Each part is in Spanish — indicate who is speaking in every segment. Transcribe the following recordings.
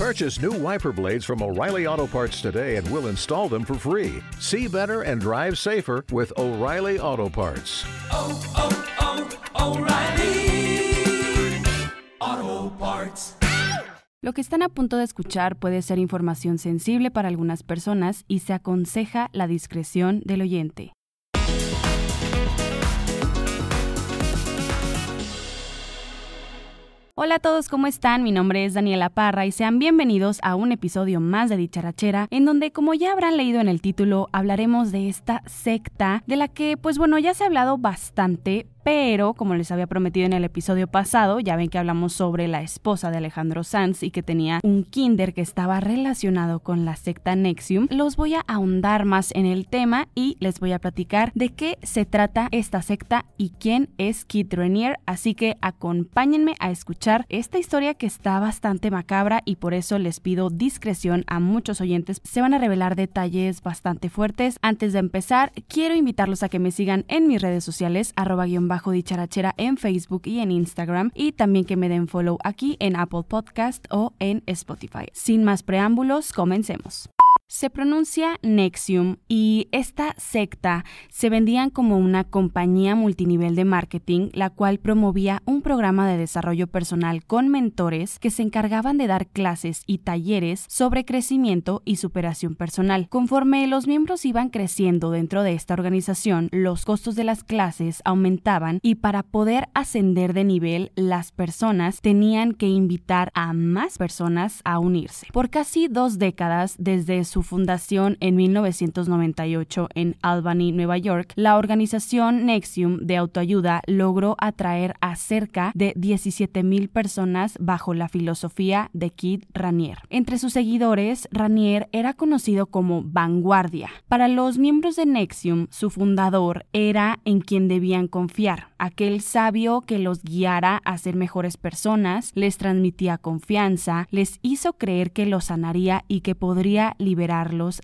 Speaker 1: Purchase new wiper blades from O'Reilly Auto Parts today and we'll install them for free. See better and drive safer with O'Reilly Auto Parts.
Speaker 2: oh, oh, oh O'Reilly Auto Parts.
Speaker 3: Lo que están a punto de escuchar puede ser información sensible para algunas personas y se aconseja la discreción del oyente. Hola a todos, ¿cómo están? Mi nombre es Daniela Parra y sean bienvenidos a un episodio más de Dicharachera, en donde, como ya habrán leído en el título, hablaremos de esta secta de la que, pues bueno, ya se ha hablado bastante, pero como les había prometido en el episodio pasado, ya ven que hablamos sobre la esposa de Alejandro Sanz y que tenía un kinder que estaba relacionado con la secta Nexium, los voy a ahondar más en el tema y les voy a platicar de qué se trata esta secta y quién es Kit Renier, así que acompáñenme a escuchar esta historia que está bastante macabra y por eso les pido discreción a muchos oyentes. Se van a revelar detalles bastante fuertes. Antes de empezar, quiero invitarlos a que me sigan en mis redes sociales, arroba guion bajo dicharachera en Facebook y en Instagram y también que me den follow aquí en Apple Podcast o en Spotify. Sin más preámbulos, comencemos. Se pronuncia Nexium y esta secta se vendían como una compañía multinivel de marketing, la cual promovía un programa de desarrollo personal con mentores que se encargaban de dar clases y talleres sobre crecimiento y superación personal. Conforme los miembros iban creciendo dentro de esta organización, los costos de las clases aumentaban y para poder ascender de nivel, las personas tenían que invitar a más personas a unirse. Por casi dos décadas desde su fundación en 1998 en Albany, Nueva York, la organización Nexium de autoayuda logró atraer a cerca de 17 mil personas bajo la filosofía de Kid Ranier. Entre sus seguidores, Ranier era conocido como vanguardia. Para los miembros de Nexium, su fundador era en quien debían confiar, aquel sabio que los guiara a ser mejores personas, les transmitía confianza, les hizo creer que los sanaría y que podría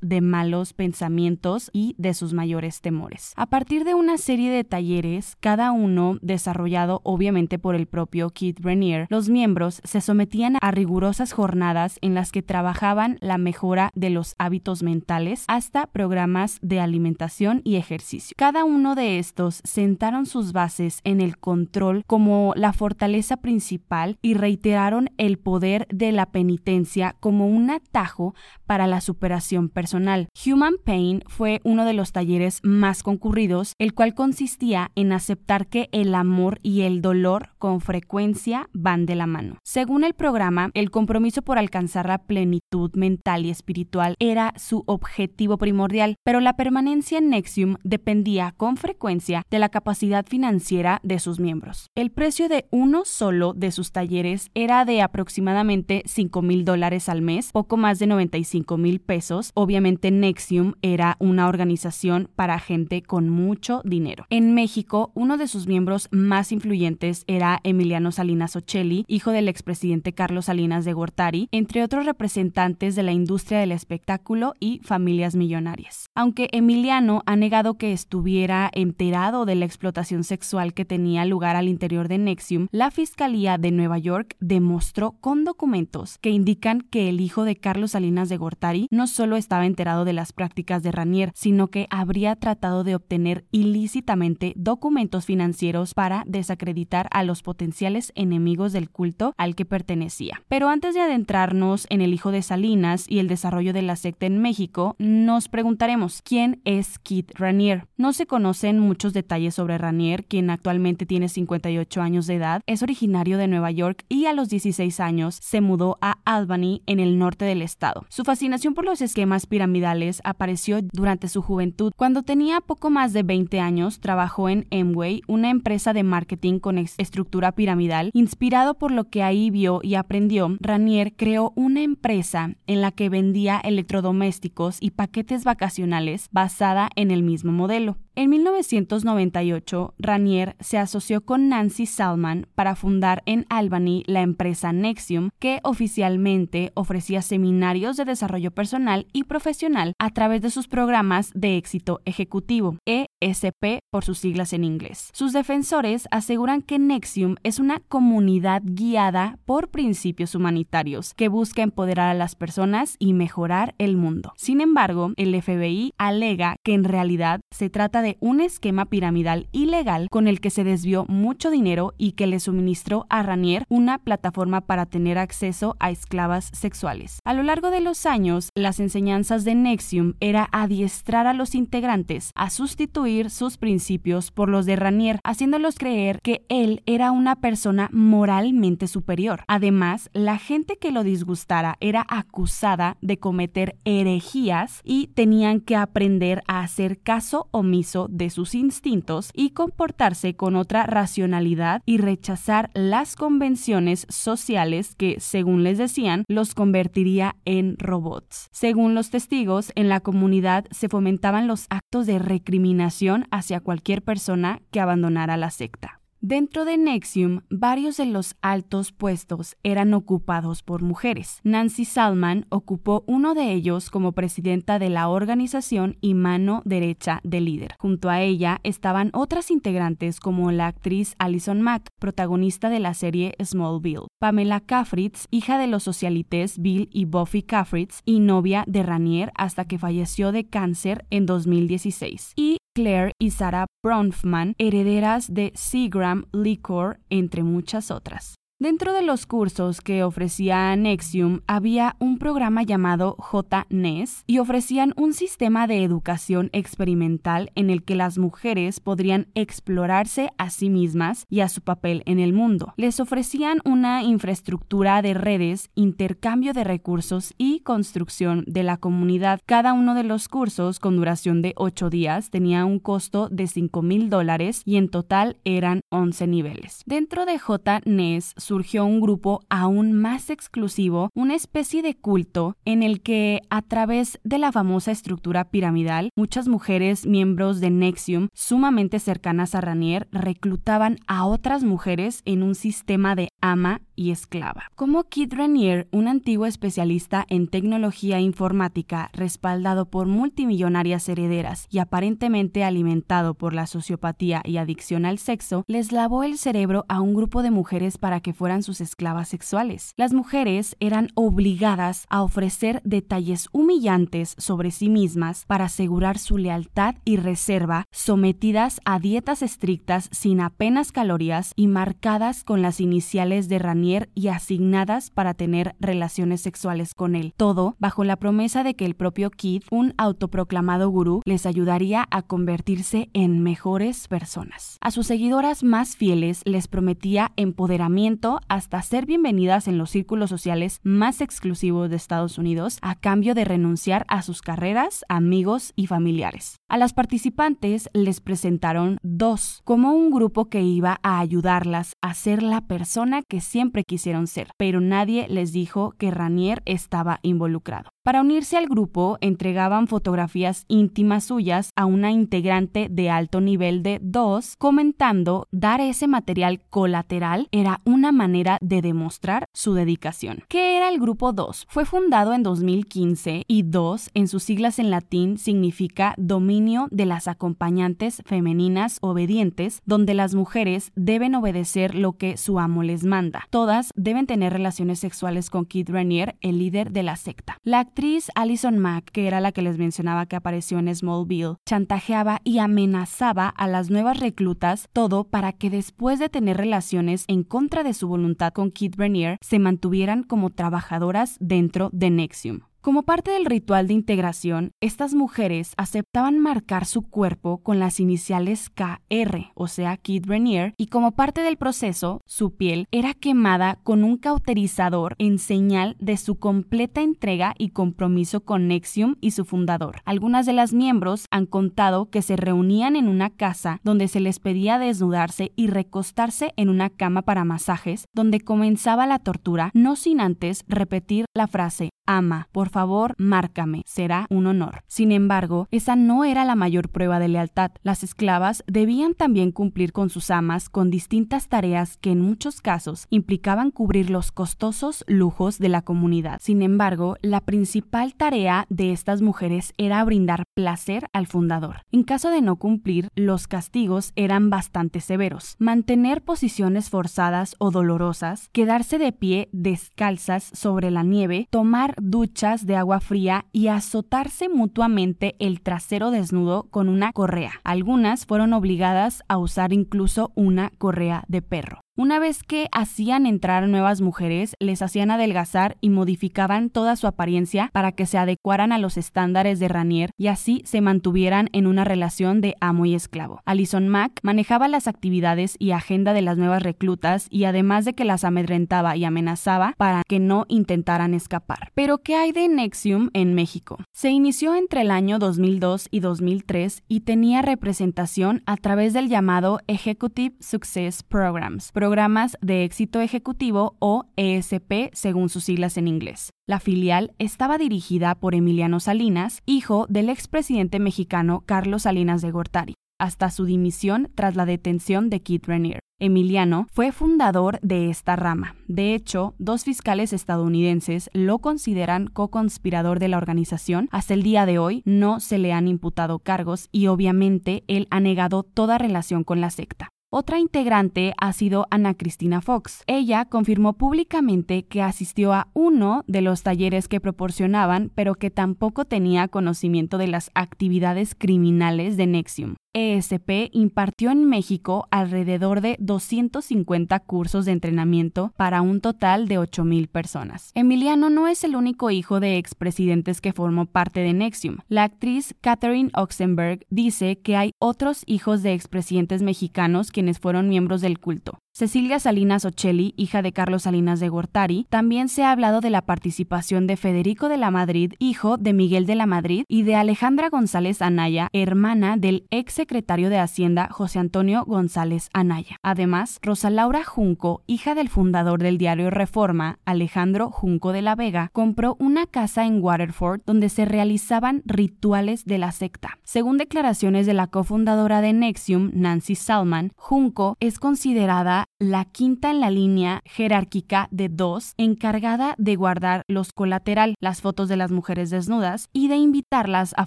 Speaker 3: de malos pensamientos y de sus mayores temores. A partir de una serie de talleres, cada uno desarrollado obviamente por el propio Keith Renier, los miembros se sometían a rigurosas jornadas en las que trabajaban la mejora de los hábitos mentales hasta programas de alimentación y ejercicio. Cada uno de estos sentaron sus bases en el control como la fortaleza principal y reiteraron el poder de la penitencia como un atajo para la superación personal. Human Pain fue uno de los talleres más concurridos, el cual consistía en aceptar que el amor y el dolor con frecuencia van de la mano. Según el programa, el compromiso por alcanzar la plenitud mental y espiritual era su objetivo primordial, pero la permanencia en Nexium dependía con frecuencia de la capacidad financiera de sus miembros. El precio de uno solo de sus talleres era de aproximadamente 5 mil dólares al mes, poco más de 95 mil pesos. Obviamente Nexium era una organización para gente con mucho dinero. En México, uno de sus miembros más influyentes era Emiliano Salinas Ocelli, hijo del expresidente Carlos Salinas de Gortari, entre otros representantes de la industria del espectáculo y familias millonarias. Aunque Emiliano ha negado que estuviera enterado de la explotación sexual que tenía lugar al interior de Nexium, la Fiscalía de Nueva York demostró con documentos que indican que el hijo de Carlos Salinas de Gortari no solo estaba enterado de las prácticas de Ranier, sino que habría tratado de obtener ilícitamente documentos financieros para desacreditar a los potenciales enemigos del culto al que pertenecía. Pero antes de adentrarnos en el hijo de Salinas y el desarrollo de la secta en México, nos preguntaremos quién es Kit Ranier. No se conocen muchos detalles sobre Ranier, quien actualmente tiene 58 años de edad, es originario de Nueva York y a los 16 años se mudó a Albany en el norte del estado. Su fascinación por los esquemas piramidales apareció durante su juventud. Cuando tenía poco más de 20 años, trabajó en Amway, una empresa de marketing con estructura piramidal. Inspirado por lo que ahí vio y aprendió, Ranier creó una empresa en la que vendía electrodomésticos y paquetes vacacionales basada en el mismo modelo. En 1998, Ranier se asoció con Nancy Salman para fundar en Albany la empresa Nexium, que oficialmente ofrecía seminarios de desarrollo personal y profesional a través de sus programas de éxito ejecutivo, ESP por sus siglas en inglés. Sus defensores aseguran que Nexium es una comunidad guiada por principios humanitarios que busca empoderar a las personas y mejorar el mundo. Sin embargo, el FBI alega que en realidad se trata de un esquema piramidal ilegal con el que se desvió mucho dinero y que le suministró a Ranier una plataforma para tener acceso a esclavas sexuales. A lo largo de los años, las enseñanzas de Nexium era adiestrar a los integrantes a sustituir sus principios por los de Ranier, haciéndolos creer que él era una persona moralmente superior. Además, la gente que lo disgustara era acusada de cometer herejías y tenían que aprender a hacer caso omiso de sus instintos y comportarse con otra racionalidad y rechazar las convenciones sociales que, según les decían, los convertiría en robots. Según los testigos, en la comunidad se fomentaban los actos de recriminación hacia cualquier persona que abandonara la secta. Dentro de Nexium, varios de los altos puestos eran ocupados por mujeres. Nancy Salman ocupó uno de ellos como presidenta de la organización y mano derecha del líder. Junto a ella estaban otras integrantes como la actriz Alison Mack, protagonista de la serie Smallville, Pamela Caffritz, hija de los socialites Bill y Buffy Caffritz y novia de Ranier hasta que falleció de cáncer en 2016, y Claire y Sarah Bronfman, herederas de Seagram Liquor, entre muchas otras. Dentro de los cursos que ofrecía Nexium había un programa llamado JNES y ofrecían un sistema de educación experimental en el que las mujeres podrían explorarse a sí mismas y a su papel en el mundo. Les ofrecían una infraestructura de redes, intercambio de recursos y construcción de la comunidad. Cada uno de los cursos, con duración de 8 días, tenía un costo de 5 mil dólares y en total eran 11 niveles. Dentro de JNES surgió un grupo aún más exclusivo, una especie de culto en el que a través de la famosa estructura piramidal, muchas mujeres miembros de Nexium sumamente cercanas a Ranier reclutaban a otras mujeres en un sistema de ama y esclava. Como Kit Ranier, un antiguo especialista en tecnología informática respaldado por multimillonarias herederas y aparentemente alimentado por la sociopatía y adicción al sexo, les lavó el cerebro a un grupo de mujeres para que fueran sus esclavas sexuales. Las mujeres eran obligadas a ofrecer detalles humillantes sobre sí mismas para asegurar su lealtad y reserva, sometidas a dietas estrictas sin apenas calorías y marcadas con las iniciales de Ranier y asignadas para tener relaciones sexuales con él. Todo bajo la promesa de que el propio Kid, un autoproclamado gurú, les ayudaría a convertirse en mejores personas. A sus seguidoras más fieles les prometía empoderamiento hasta ser bienvenidas en los círculos sociales más exclusivos de Estados Unidos a cambio de renunciar a sus carreras, amigos y familiares. A las participantes les presentaron dos, como un grupo que iba a ayudarlas a ser la persona que siempre quisieron ser, pero nadie les dijo que Ranier estaba involucrado. Para unirse al grupo, entregaban fotografías íntimas suyas a una integrante de alto nivel de 2, comentando dar ese material colateral era una manera de demostrar su dedicación. ¿Qué era el grupo 2? Fue fundado en 2015 y 2 en sus siglas en latín significa dominio de las acompañantes femeninas obedientes, donde las mujeres deben obedecer lo que su amo les manda. Todas deben tener relaciones sexuales con Kid Ranier, el líder de la secta. La actriz Alison Mack, que era la que les mencionaba que apareció en Smallville, chantajeaba y amenazaba a las nuevas reclutas, todo para que después de tener relaciones en contra de su voluntad con Kid Ranier, se mantuvieran como trabajadoras dentro de Nexium. Como parte del ritual de integración, estas mujeres aceptaban marcar su cuerpo con las iniciales KR, o sea, Kid Renier, y como parte del proceso, su piel era quemada con un cauterizador en señal de su completa entrega y compromiso con Nexium y su fundador. Algunas de las miembros han contado que se reunían en una casa donde se les pedía desnudarse y recostarse en una cama para masajes, donde comenzaba la tortura, no sin antes repetir la frase ama, por favor, márcame, será un honor. Sin embargo, esa no era la mayor prueba de lealtad. Las esclavas debían también cumplir con sus amas con distintas tareas que en muchos casos implicaban cubrir los costosos lujos de la comunidad. Sin embargo, la principal tarea de estas mujeres era brindar placer al fundador. En caso de no cumplir, los castigos eran bastante severos. Mantener posiciones forzadas o dolorosas, quedarse de pie descalzas sobre la nieve, tomar duchas de agua fría y azotarse mutuamente el trasero desnudo con una correa. Algunas fueron obligadas a usar incluso una correa de perro. Una vez que hacían entrar nuevas mujeres, les hacían adelgazar y modificaban toda su apariencia para que se adecuaran a los estándares de Ranier y así se mantuvieran en una relación de amo y esclavo. Alison Mack manejaba las actividades y agenda de las nuevas reclutas y además de que las amedrentaba y amenazaba para que no intentaran escapar. Pero ¿qué hay de Nexium en México? Se inició entre el año 2002 y 2003 y tenía representación a través del llamado Executive Success Programs, programas de éxito ejecutivo o ESP según sus siglas en inglés. La filial estaba dirigida por Emiliano Salinas, hijo del expresidente mexicano Carlos Salinas de Gortari, hasta su dimisión tras la detención de Keith Renier. Emiliano fue fundador de esta rama. De hecho, dos fiscales estadounidenses lo consideran co-conspirador de la organización. Hasta el día de hoy no se le han imputado cargos y obviamente él ha negado toda relación con la secta. Otra integrante ha sido Ana Cristina Fox. Ella confirmó públicamente que asistió a uno de los talleres que proporcionaban, pero que tampoco tenía conocimiento de las actividades criminales de Nexium. ESP impartió en México alrededor de 250 cursos de entrenamiento para un total de 8.000 personas. Emiliano no es el único hijo de expresidentes que formó parte de Nexium. La actriz Catherine Oxenberg dice que hay otros hijos de expresidentes mexicanos quienes fueron miembros del culto. Cecilia Salinas Ocelli, hija de Carlos Salinas de Gortari, también se ha hablado de la participación de Federico de la Madrid, hijo de Miguel de la Madrid, y de Alejandra González Anaya, hermana del ex secretario de Hacienda José Antonio González Anaya. Además, Rosa Laura Junco, hija del fundador del diario Reforma, Alejandro Junco de la Vega, compró una casa en Waterford donde se realizaban rituales de la secta. Según declaraciones de la cofundadora de Nexium, Nancy Salman, Junco es considerada la quinta en la línea jerárquica de dos, encargada de guardar los colateral, las fotos de las mujeres desnudas, y de invitarlas a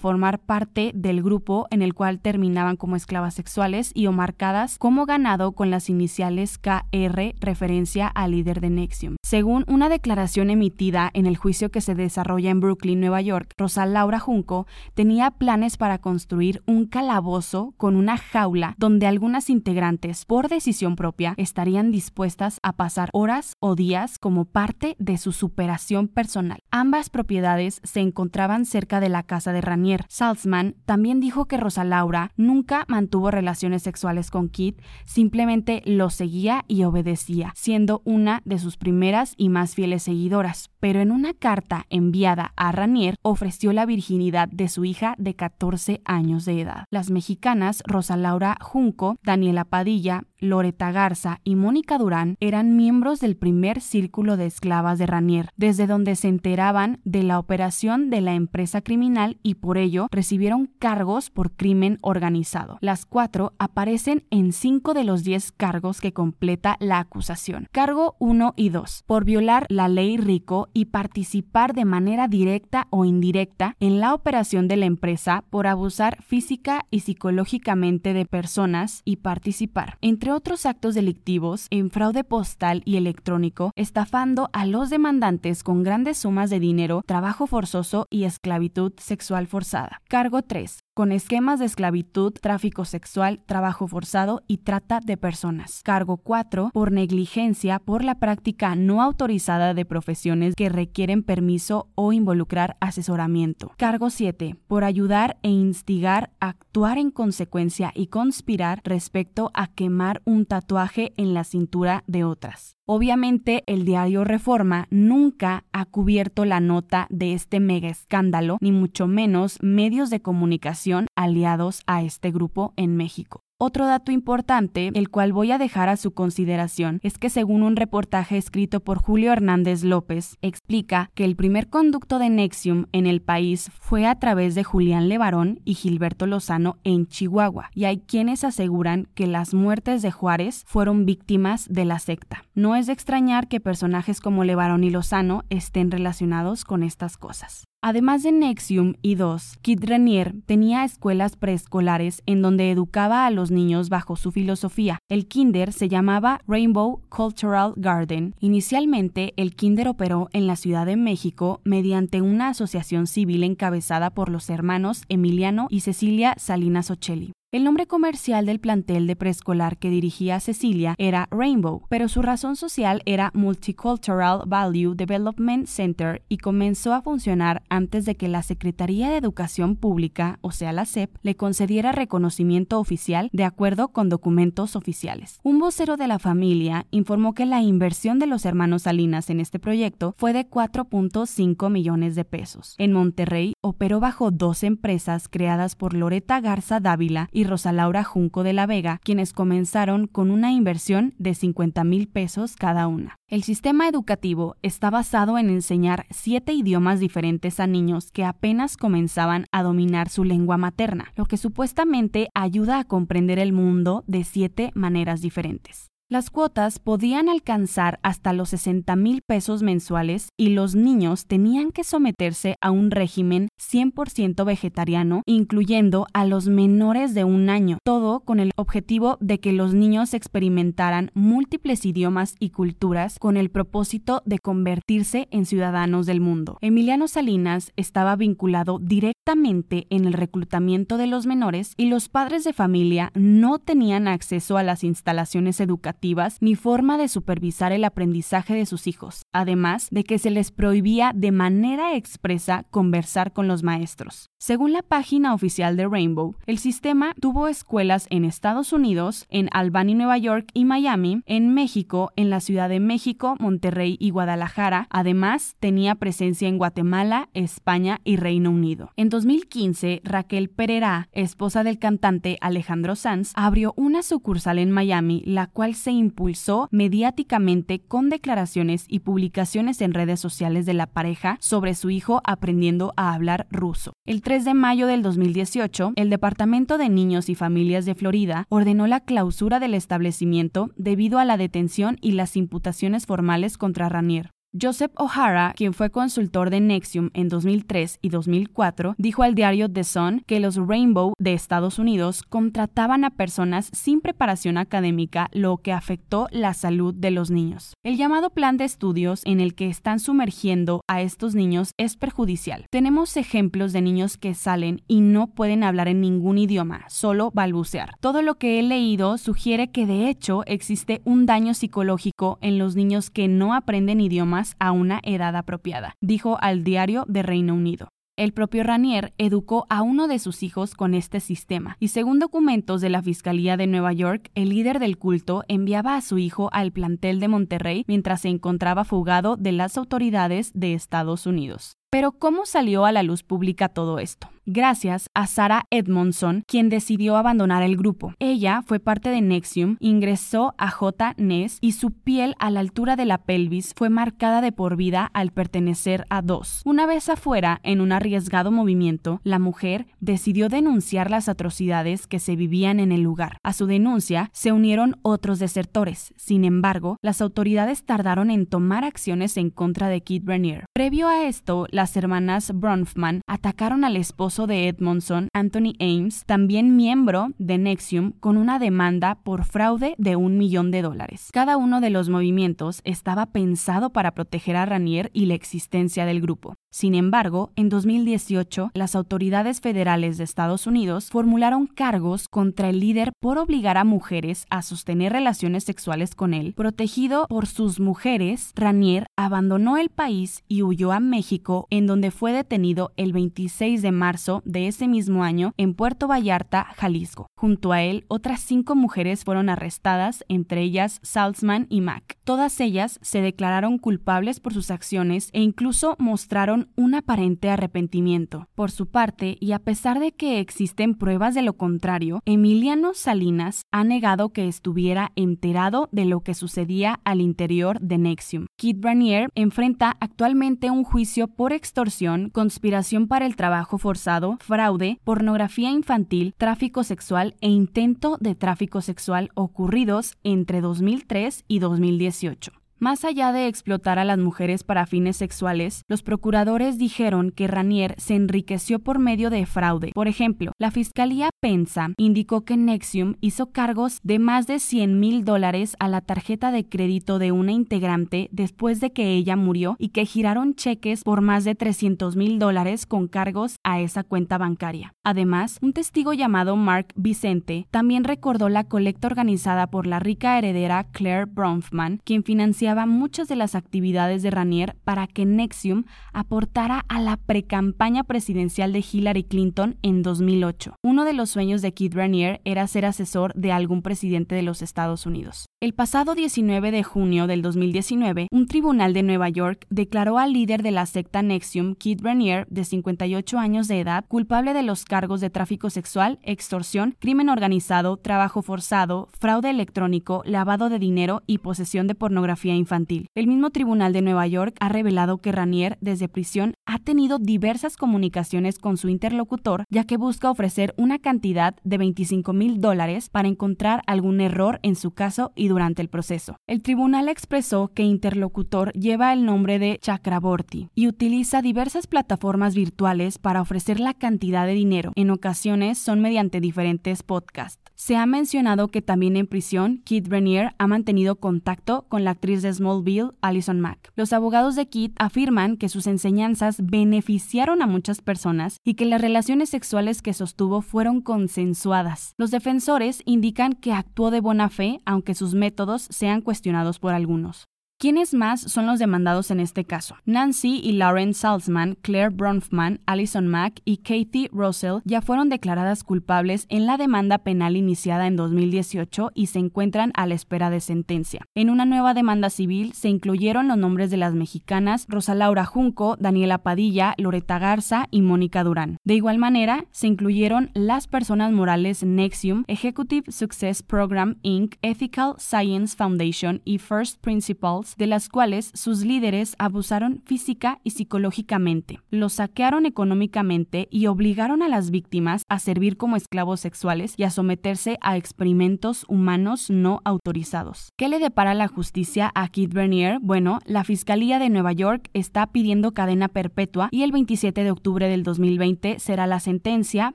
Speaker 3: formar parte del grupo en el cual terminaban como esclavas sexuales y o marcadas como ganado con las iniciales KR, referencia al líder de Nexium. Según una declaración emitida en el juicio que se desarrolla en Brooklyn, Nueva York, Rosa Laura Junco tenía planes para construir un calabozo con una jaula donde algunas integrantes, por decisión propia, estarían dispuestas a pasar horas o días como parte de su superación personal. Ambas propiedades se encontraban cerca de la casa de Ranier. Salzman también dijo que Rosa Laura nunca mantuvo relaciones sexuales con Kit, simplemente lo seguía y obedecía, siendo una de sus primeras y más fieles seguidoras. Pero en una carta enviada a Ranier ofreció la virginidad de su hija de 14 años de edad. Las mexicanas Rosa Laura Junco, Daniela Padilla, Loreta Garza y Mónica Durán eran miembros del primer círculo de esclavas de Ranier, desde donde se enteraban de la operación de la empresa criminal y por ello recibieron cargos por crimen organizado. Las cuatro aparecen en cinco de los diez cargos que completa la acusación. Cargo 1 y 2, por violar la ley Rico y participar de manera directa o indirecta en la operación de la empresa por abusar física y psicológicamente de personas y participar, entre otros actos delictivos, en fraude postal y electrónico, estafando a los demandantes con grandes sumas de dinero, trabajo forzoso y esclavitud sexual forzada. Cargo 3 con esquemas de esclavitud, tráfico sexual, trabajo forzado y trata de personas. Cargo 4 por negligencia por la práctica no autorizada de profesiones que requieren permiso o involucrar asesoramiento. Cargo 7 por ayudar e instigar actuar en consecuencia y conspirar respecto a quemar un tatuaje en la cintura de otras. Obviamente el diario Reforma nunca ha cubierto la nota de este mega escándalo, ni mucho menos medios de comunicación aliados a este grupo en México. Otro dato importante, el cual voy a dejar a su consideración, es que según un reportaje escrito por Julio Hernández López, explica que el primer conducto de Nexium en el país fue a través de Julián Levarón y Gilberto Lozano en Chihuahua, y hay quienes aseguran que las muertes de Juárez fueron víctimas de la secta. No es de extrañar que personajes como Levarón y Lozano estén relacionados con estas cosas. Además de Nexium y DOS, Kid Renier tenía escuelas preescolares en donde educaba a los niños bajo su filosofía. El kinder se llamaba Rainbow Cultural Garden. Inicialmente, el kinder operó en la Ciudad de México mediante una asociación civil encabezada por los hermanos Emiliano y Cecilia Salinas Ocelli. El nombre comercial del plantel de preescolar que dirigía Cecilia era Rainbow, pero su razón social era Multicultural Value Development Center y comenzó a funcionar antes de que la Secretaría de Educación Pública, o sea la SEP, le concediera reconocimiento oficial de acuerdo con documentos oficiales. Un vocero de la familia informó que la inversión de los hermanos Salinas en este proyecto fue de 4.5 millones de pesos. En Monterrey operó bajo dos empresas creadas por Loreta Garza Dávila y Rosa Laura Junco de la Vega, quienes comenzaron con una inversión de 50 mil pesos cada una. El sistema educativo está basado en enseñar siete idiomas diferentes a niños que apenas comenzaban a dominar su lengua materna, lo que supuestamente ayuda a comprender el mundo de siete maneras diferentes. Las cuotas podían alcanzar hasta los 60 mil pesos mensuales y los niños tenían que someterse a un régimen 100% vegetariano, incluyendo a los menores de un año, todo con el objetivo de que los niños experimentaran múltiples idiomas y culturas con el propósito de convertirse en ciudadanos del mundo. Emiliano Salinas estaba vinculado directamente en el reclutamiento de los menores y los padres de familia no tenían acceso a las instalaciones educativas ni forma de supervisar el aprendizaje de sus hijos, además de que se les prohibía de manera expresa conversar con los maestros. Según la página oficial de Rainbow, el sistema tuvo escuelas en Estados Unidos, en Albany, Nueva York y Miami, en México, en la Ciudad de México, Monterrey y Guadalajara. Además, tenía presencia en Guatemala, España y Reino Unido. En 2015, Raquel Pereira, esposa del cantante Alejandro Sanz, abrió una sucursal en Miami, la cual se impulsó mediáticamente con declaraciones y publicaciones en redes sociales de la pareja sobre su hijo aprendiendo a hablar ruso. 3 de mayo del 2018, el Departamento de Niños y Familias de Florida ordenó la clausura del establecimiento debido a la detención y las imputaciones formales contra Ranier. Joseph O'Hara, quien fue consultor de Nexium en 2003 y 2004, dijo al diario The Sun que los Rainbow de Estados Unidos contrataban a personas sin preparación académica, lo que afectó la salud de los niños. El llamado plan de estudios en el que están sumergiendo a estos niños es perjudicial. Tenemos ejemplos de niños que salen y no pueden hablar en ningún idioma, solo balbucear. Todo lo que he leído sugiere que de hecho existe un daño psicológico en los niños que no aprenden idiomas a una edad apropiada, dijo al diario de Reino Unido. El propio Ranier educó a uno de sus hijos con este sistema, y según documentos de la Fiscalía de Nueva York, el líder del culto enviaba a su hijo al plantel de Monterrey mientras se encontraba fugado de las autoridades de Estados Unidos. Pero ¿cómo salió a la luz pública todo esto? Gracias a Sarah Edmondson, quien decidió abandonar el grupo. Ella fue parte de Nexium, ingresó a J. Ness y su piel a la altura de la pelvis fue marcada de por vida al pertenecer a dos. Una vez afuera, en un arriesgado movimiento, la mujer decidió denunciar las atrocidades que se vivían en el lugar. A su denuncia se unieron otros desertores. Sin embargo, las autoridades tardaron en tomar acciones en contra de Kid Renier. Previo a esto, las hermanas Bronfman atacaron al esposo de Edmondson, Anthony Ames, también miembro de Nexium, con una demanda por fraude de un millón de dólares. Cada uno de los movimientos estaba pensado para proteger a Ranier y la existencia del grupo. Sin embargo, en 2018, las autoridades federales de Estados Unidos formularon cargos contra el líder por obligar a mujeres a sostener relaciones sexuales con él. Protegido por sus mujeres, Ranier abandonó el país y huyó a México, en donde fue detenido el 26 de marzo de ese mismo año en Puerto Vallarta, Jalisco. Junto a él, otras cinco mujeres fueron arrestadas, entre ellas Salzman y Mack. Todas ellas se declararon culpables por sus acciones e incluso mostraron un aparente arrepentimiento. Por su parte, y a pesar de que existen pruebas de lo contrario, Emiliano Salinas ha negado que estuviera enterado de lo que sucedía al interior de Nexium. Kit Branier enfrenta actualmente un juicio por extorsión, conspiración para el trabajo forzado, fraude, pornografía infantil, tráfico sexual e intento de tráfico sexual ocurridos entre 2003 y 2018. Más allá de explotar a las mujeres para fines sexuales, los procuradores dijeron que Ranier se enriqueció por medio de fraude. Por ejemplo, la Fiscalía Pensa indicó que Nexium hizo cargos de más de 100 mil dólares a la tarjeta de crédito de una integrante después de que ella murió y que giraron cheques por más de 300 mil dólares con cargos a esa cuenta bancaria. Además, un testigo llamado Mark Vicente también recordó la colecta organizada por la rica heredera Claire Bronfman, quien financiaba muchas de las actividades de Ranier para que Nexium aportara a la precampaña presidencial de Hillary Clinton en 2008. Uno de los sueños de Keith Ranier era ser asesor de algún presidente de los Estados Unidos. El pasado 19 de junio del 2019, un tribunal de Nueva York declaró al líder de la secta Nexium, Keith Ranier, de 58 años de edad, culpable de los cargos de tráfico sexual, extorsión, crimen organizado, trabajo forzado, fraude electrónico, lavado de dinero y posesión de pornografía infantil. El mismo tribunal de Nueva York ha revelado que Ranier, desde prisión, ha tenido diversas comunicaciones con su interlocutor, ya que busca ofrecer una cantidad de 25 mil dólares para encontrar algún error en su caso y durante el proceso. El tribunal expresó que interlocutor lleva el nombre de Chakraborty y utiliza diversas plataformas virtuales para ofrecer la cantidad de dinero. En ocasiones son mediante diferentes podcasts. Se ha mencionado que también en prisión, Keith Renier ha mantenido contacto con la actriz de Smallville, Alison Mack. Los abogados de Keith afirman que sus enseñanzas beneficiaron a muchas personas y que las relaciones sexuales que sostuvo fueron consensuadas. Los defensores indican que actuó de buena fe, aunque sus métodos sean cuestionados por algunos. ¿Quiénes más son los demandados en este caso? Nancy y Lauren Salzman, Claire Bronfman, Alison Mack y Katie Russell ya fueron declaradas culpables en la demanda penal iniciada en 2018 y se encuentran a la espera de sentencia. En una nueva demanda civil se incluyeron los nombres de las mexicanas Rosa Laura Junco, Daniela Padilla, Loreta Garza y Mónica Durán. De igual manera, se incluyeron las personas morales Nexium, Executive Success Program Inc., Ethical Science Foundation y First Principles de las cuales sus líderes abusaron física y psicológicamente, los saquearon económicamente y obligaron a las víctimas a servir como esclavos sexuales y a someterse a experimentos humanos no autorizados. ¿Qué le depara la justicia a Keith Bernier? Bueno, la Fiscalía de Nueva York está pidiendo cadena perpetua y el 27 de octubre del 2020 será la sentencia,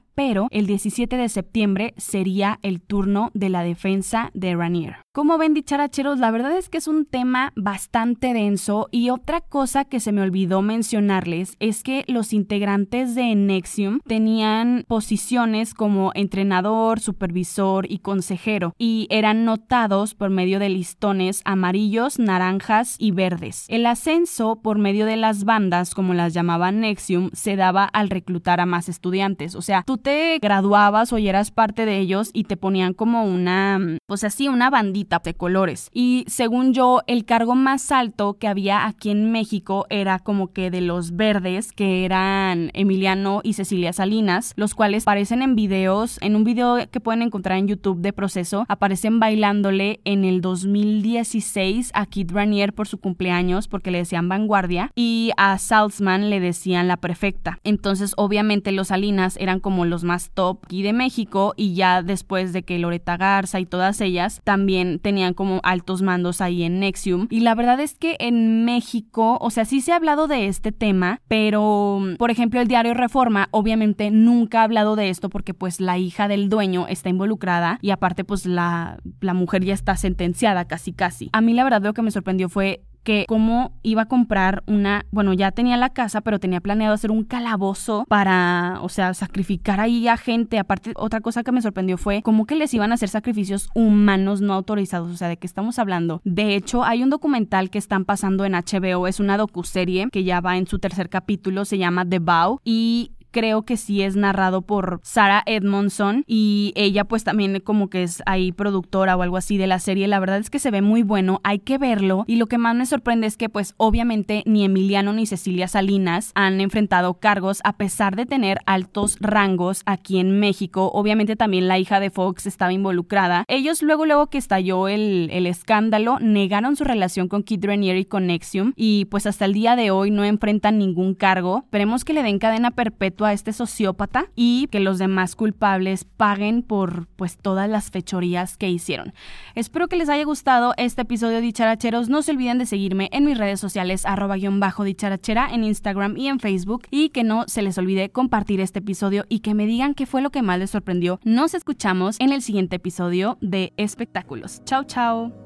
Speaker 3: pero el 17 de septiembre sería el turno de la defensa de Ranier. Como ven, dicharacheros, la verdad es que es un tema bastante denso y otra cosa que se me olvidó mencionarles es que los integrantes de Nexium tenían posiciones como entrenador, supervisor y consejero y eran notados por medio de listones amarillos, naranjas y verdes. El ascenso por medio de las bandas, como las llamaban Nexium, se daba al reclutar a más estudiantes. O sea, tú te graduabas o eras parte de ellos y te ponían como una, pues así, una bandita de colores. Y según yo, el cargo más alto que había aquí en México era como que de los verdes, que eran Emiliano y Cecilia Salinas, los cuales aparecen en videos, en un video que pueden encontrar en YouTube de proceso, aparecen bailándole en el 2016 a Kid Ranier por su cumpleaños porque le decían vanguardia y a Salzman le decían la perfecta. Entonces, obviamente los Salinas eran como los más top aquí de México y ya después de que Loreta Garza y todas ellas también tenían como altos mandos ahí en Nexium. Y la verdad es que en México, o sea, sí se ha hablado de este tema, pero por ejemplo el diario Reforma obviamente nunca ha hablado de esto porque pues la hija del dueño está involucrada y aparte pues la, la mujer ya está sentenciada casi casi. A mí la verdad lo que me sorprendió fue que cómo iba a comprar una, bueno, ya tenía la casa, pero tenía planeado hacer un calabozo para, o sea, sacrificar ahí a gente. Aparte, otra cosa que me sorprendió fue cómo que les iban a hacer sacrificios humanos no autorizados, o sea, de qué estamos hablando. De hecho, hay un documental que están pasando en HBO, es una docuserie que ya va en su tercer capítulo, se llama The Bow y creo que sí es narrado por Sarah Edmondson y ella pues también como que es ahí productora o algo así de la serie. La verdad es que se ve muy bueno, hay que verlo y lo que más me sorprende es que pues obviamente ni Emiliano ni Cecilia Salinas han enfrentado cargos a pesar de tener altos rangos aquí en México. Obviamente también la hija de Fox estaba involucrada. Ellos luego luego que estalló el, el escándalo negaron su relación con Kid Raniere y con Nexium y pues hasta el día de hoy no enfrentan ningún cargo. Esperemos que le den cadena perpetua a este sociópata y que los demás culpables paguen por pues todas las fechorías que hicieron. Espero que les haya gustado este episodio de Dicharacheros. No se olviden de seguirme en mis redes sociales arroba guion bajo dicharachera en Instagram y en Facebook y que no se les olvide compartir este episodio y que me digan qué fue lo que más les sorprendió. Nos escuchamos en el siguiente episodio de Espectáculos. Chao, chao.